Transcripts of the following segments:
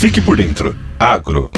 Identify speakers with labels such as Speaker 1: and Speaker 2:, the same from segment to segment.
Speaker 1: Fique por dentro. Agro.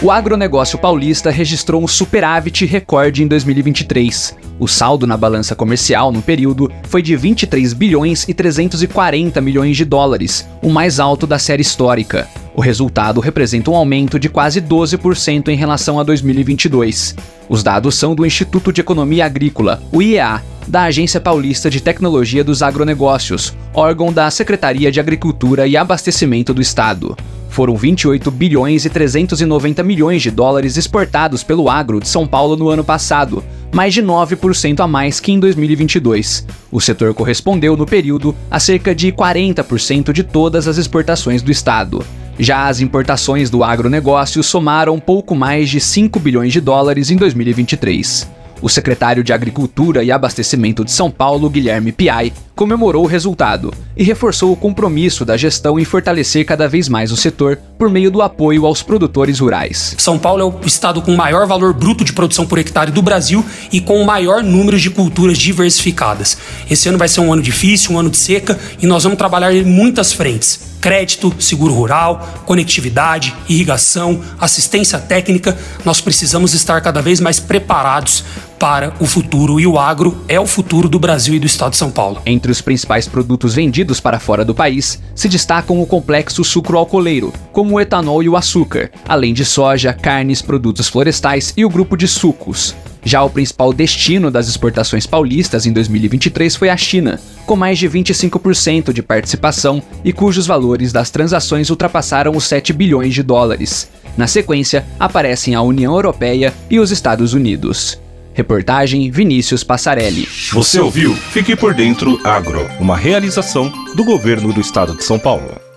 Speaker 2: O agronegócio paulista registrou um superávit recorde em 2023. O saldo na balança comercial no período foi de 23 bilhões e 340 milhões de dólares, o mais alto da série histórica. O resultado representa um aumento de quase 12% em relação a 2022. Os dados são do Instituto de Economia Agrícola, o IEA, da Agência Paulista de Tecnologia dos Agronegócios, órgão da Secretaria de Agricultura e Abastecimento do Estado foram 28 bilhões e 390 milhões de dólares exportados pelo agro de São Paulo no ano passado, mais de 9% a mais que em 2022. O setor correspondeu no período a cerca de 40% de todas as exportações do estado. Já as importações do agronegócio somaram pouco mais de 5 bilhões de dólares em 2023. O secretário de Agricultura e Abastecimento de São Paulo, Guilherme Piai, comemorou o resultado e reforçou o compromisso da gestão em fortalecer cada vez mais o setor por meio do apoio aos produtores rurais.
Speaker 3: São Paulo é o estado com maior valor bruto de produção por hectare do Brasil e com o maior número de culturas diversificadas. Esse ano vai ser um ano difícil, um ano de seca e nós vamos trabalhar em muitas frentes crédito, seguro rural, conectividade, irrigação, assistência técnica, nós precisamos estar cada vez mais preparados para o futuro e o agro é o futuro do Brasil e do estado de São Paulo.
Speaker 2: Entre os principais produtos vendidos para fora do país se destacam o complexo sucro-alcooleiro, como o etanol e o açúcar, além de soja, carnes, produtos florestais e o grupo de sucos. Já o principal destino das exportações paulistas em 2023 foi a China, com mais de 25% de participação e cujos valores das transações ultrapassaram os 7 bilhões de dólares. Na sequência, aparecem a União Europeia e os Estados Unidos. Reportagem Vinícius Passarelli.
Speaker 1: Você ouviu? Fique por dentro Agro, uma realização do governo do estado de São Paulo.